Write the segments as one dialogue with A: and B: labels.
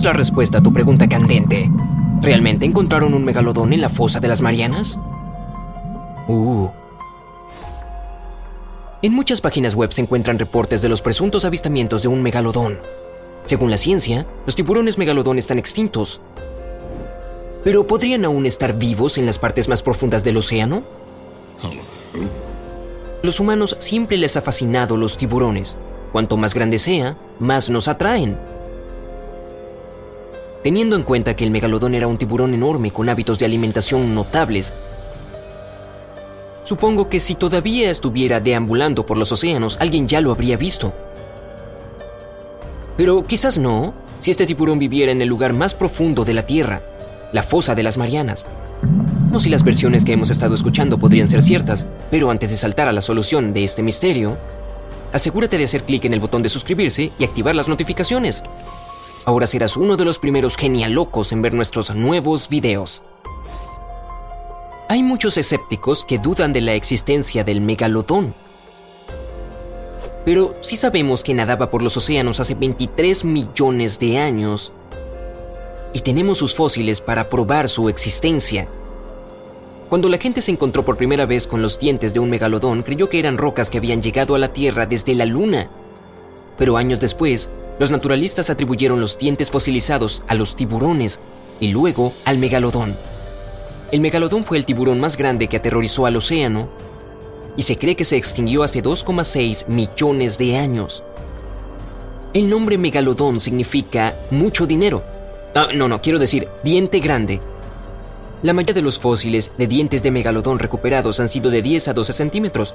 A: Es la respuesta a tu pregunta candente. ¿Realmente encontraron un megalodón en la fosa de las Marianas? Uh. En muchas páginas web se encuentran reportes de los presuntos avistamientos de un megalodón. Según la ciencia, los tiburones megalodón están extintos. ¿Pero podrían aún estar vivos en las partes más profundas del océano? Los humanos siempre les ha fascinado los tiburones. Cuanto más grande sea, más nos atraen. Teniendo en cuenta que el megalodón era un tiburón enorme con hábitos de alimentación notables, supongo que si todavía estuviera deambulando por los océanos, alguien ya lo habría visto. Pero quizás no, si este tiburón viviera en el lugar más profundo de la Tierra, la fosa de las Marianas. No si las versiones que hemos estado escuchando podrían ser ciertas, pero antes de saltar a la solución de este misterio, asegúrate de hacer clic en el botón de suscribirse y activar las notificaciones. Ahora serás uno de los primeros genialocos en ver nuestros nuevos videos. Hay muchos escépticos que dudan de la existencia del megalodón. Pero si sabemos que nadaba por los océanos hace 23 millones de años y tenemos sus fósiles para probar su existencia. Cuando la gente se encontró por primera vez con los dientes de un megalodón, creyó que eran rocas que habían llegado a la Tierra desde la Luna. Pero años después, los naturalistas atribuyeron los dientes fosilizados a los tiburones y luego al megalodón. El megalodón fue el tiburón más grande que aterrorizó al océano y se cree que se extinguió hace 2,6 millones de años. El nombre megalodón significa mucho dinero. Ah, no, no, quiero decir diente grande. La mayoría de los fósiles de dientes de megalodón recuperados han sido de 10 a 12 centímetros,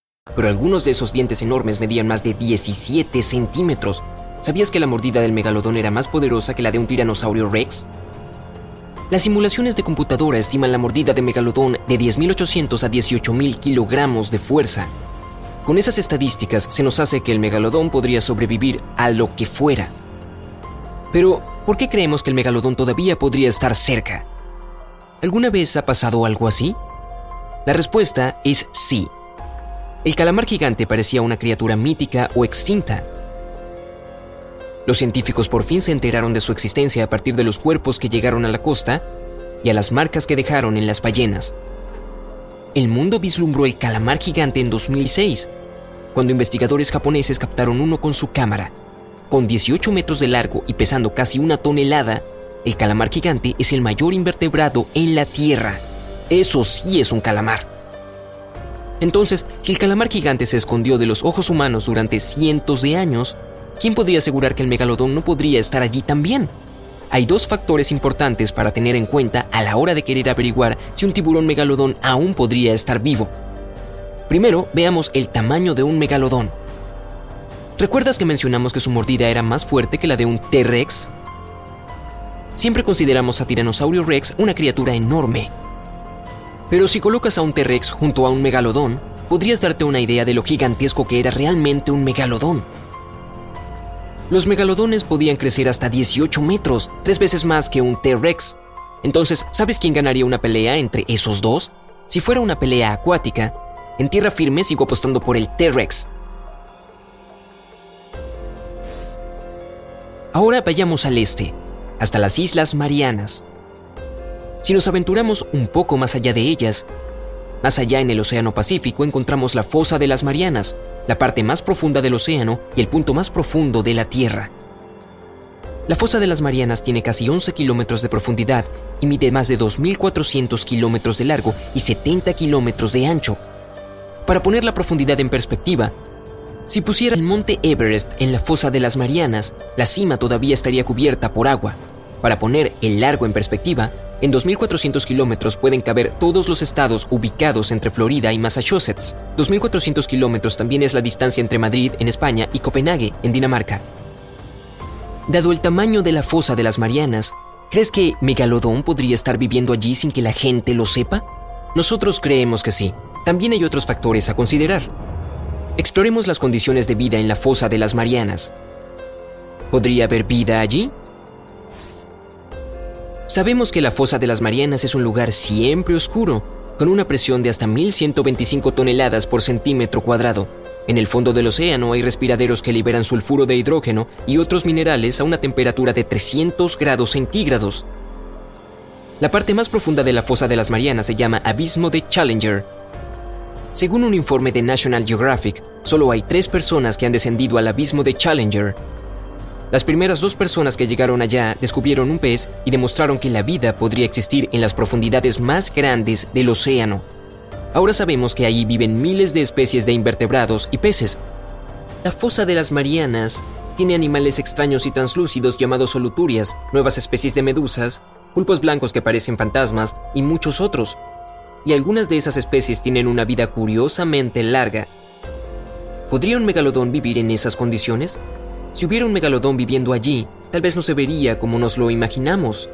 A: Pero algunos de esos dientes enormes medían más de 17 centímetros. ¿Sabías que la mordida del megalodón era más poderosa que la de un tiranosaurio rex? Las simulaciones de computadora estiman la mordida de megalodón de 10.800 a 18.000 kilogramos de fuerza. Con esas estadísticas se nos hace que el megalodón podría sobrevivir a lo que fuera. Pero, ¿por qué creemos que el megalodón todavía podría estar cerca? ¿Alguna vez ha pasado algo así? La respuesta es sí. El calamar gigante parecía una criatura mítica o extinta. Los científicos por fin se enteraron de su existencia a partir de los cuerpos que llegaron a la costa y a las marcas que dejaron en las ballenas. El mundo vislumbró el calamar gigante en 2006, cuando investigadores japoneses captaron uno con su cámara. Con 18 metros de largo y pesando casi una tonelada, el calamar gigante es el mayor invertebrado en la Tierra. Eso sí es un calamar. Entonces, si el calamar gigante se escondió de los ojos humanos durante cientos de años, ¿quién podría asegurar que el megalodón no podría estar allí también? Hay dos factores importantes para tener en cuenta a la hora de querer averiguar si un tiburón megalodón aún podría estar vivo. Primero, veamos el tamaño de un megalodón. ¿Recuerdas que mencionamos que su mordida era más fuerte que la de un T-Rex? Siempre consideramos a Tiranosaurio Rex una criatura enorme, pero si colocas a un T-Rex junto a un megalodón, podrías darte una idea de lo gigantesco que era realmente un megalodón. Los megalodones podían crecer hasta 18 metros, tres veces más que un T-Rex. Entonces, ¿sabes quién ganaría una pelea entre esos dos? Si fuera una pelea acuática, en tierra firme sigo apostando por el T-Rex. Ahora vayamos al este, hasta las Islas Marianas. Si nos aventuramos un poco más allá de ellas, más allá en el Océano Pacífico encontramos la fosa de las Marianas, la parte más profunda del océano y el punto más profundo de la Tierra. La fosa de las Marianas tiene casi 11 kilómetros de profundidad y mide más de 2.400 kilómetros de largo y 70 kilómetros de ancho. Para poner la profundidad en perspectiva, si pusiera el monte Everest en la fosa de las Marianas, la cima todavía estaría cubierta por agua. Para poner el largo en perspectiva, en 2.400 kilómetros pueden caber todos los estados ubicados entre Florida y Massachusetts. 2.400 kilómetros también es la distancia entre Madrid, en España, y Copenhague, en Dinamarca. Dado el tamaño de la fosa de las Marianas, ¿crees que Megalodón podría estar viviendo allí sin que la gente lo sepa? Nosotros creemos que sí. También hay otros factores a considerar. Exploremos las condiciones de vida en la fosa de las Marianas. ¿Podría haber vida allí? Sabemos que la fosa de las Marianas es un lugar siempre oscuro, con una presión de hasta 1125 toneladas por centímetro cuadrado. En el fondo del océano hay respiraderos que liberan sulfuro de hidrógeno y otros minerales a una temperatura de 300 grados centígrados. La parte más profunda de la fosa de las Marianas se llama Abismo de Challenger. Según un informe de National Geographic, solo hay tres personas que han descendido al abismo de Challenger, las primeras dos personas que llegaron allá descubrieron un pez y demostraron que la vida podría existir en las profundidades más grandes del océano. Ahora sabemos que ahí viven miles de especies de invertebrados y peces. La fosa de las Marianas tiene animales extraños y translúcidos llamados soluturias, nuevas especies de medusas, pulpos blancos que parecen fantasmas y muchos otros. Y algunas de esas especies tienen una vida curiosamente larga. ¿Podría un megalodón vivir en esas condiciones? Si hubiera un megalodón viviendo allí, tal vez no se vería como nos lo imaginamos.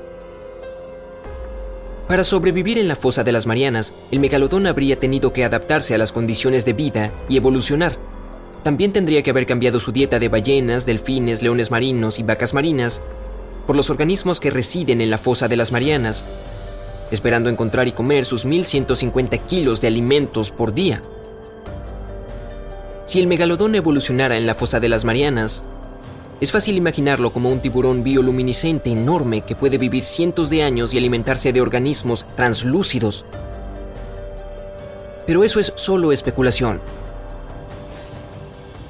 A: Para sobrevivir en la fosa de las Marianas, el megalodón habría tenido que adaptarse a las condiciones de vida y evolucionar. También tendría que haber cambiado su dieta de ballenas, delfines, leones marinos y vacas marinas por los organismos que residen en la fosa de las Marianas, esperando encontrar y comer sus 1150 kilos de alimentos por día. Si el megalodón evolucionara en la fosa de las Marianas, es fácil imaginarlo como un tiburón bioluminiscente enorme que puede vivir cientos de años y alimentarse de organismos translúcidos. Pero eso es solo especulación.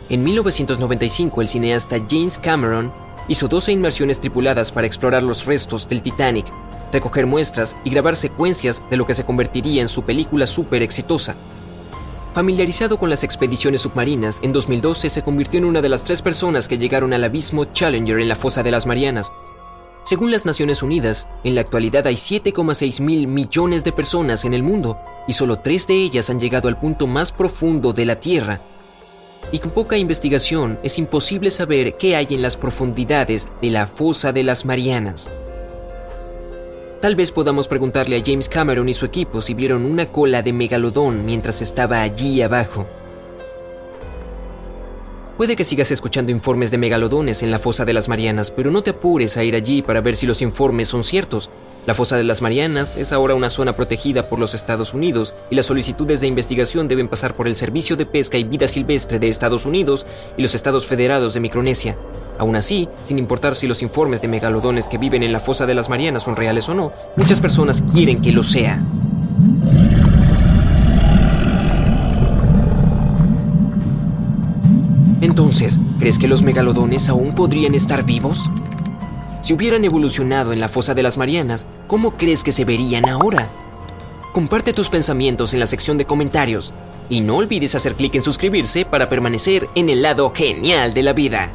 A: En 1995 el cineasta James Cameron hizo 12 inmersiones tripuladas para explorar los restos del Titanic, recoger muestras y grabar secuencias de lo que se convertiría en su película súper exitosa, Familiarizado con las expediciones submarinas, en 2012 se convirtió en una de las tres personas que llegaron al abismo Challenger en la fosa de las Marianas. Según las Naciones Unidas, en la actualidad hay 7,6 mil millones de personas en el mundo y solo tres de ellas han llegado al punto más profundo de la Tierra. Y con poca investigación es imposible saber qué hay en las profundidades de la fosa de las Marianas. Tal vez podamos preguntarle a James Cameron y su equipo si vieron una cola de megalodón mientras estaba allí abajo. Puede que sigas escuchando informes de megalodones en la fosa de las Marianas, pero no te apures a ir allí para ver si los informes son ciertos. La fosa de las Marianas es ahora una zona protegida por los Estados Unidos y las solicitudes de investigación deben pasar por el Servicio de Pesca y Vida Silvestre de Estados Unidos y los Estados Federados de Micronesia. Aún así, sin importar si los informes de megalodones que viven en la fosa de las Marianas son reales o no, muchas personas quieren que lo sea. Entonces, ¿crees que los megalodones aún podrían estar vivos? Si hubieran evolucionado en la fosa de las Marianas, ¿cómo crees que se verían ahora? Comparte tus pensamientos en la sección de comentarios y no olvides hacer clic en suscribirse para permanecer en el lado genial de la vida.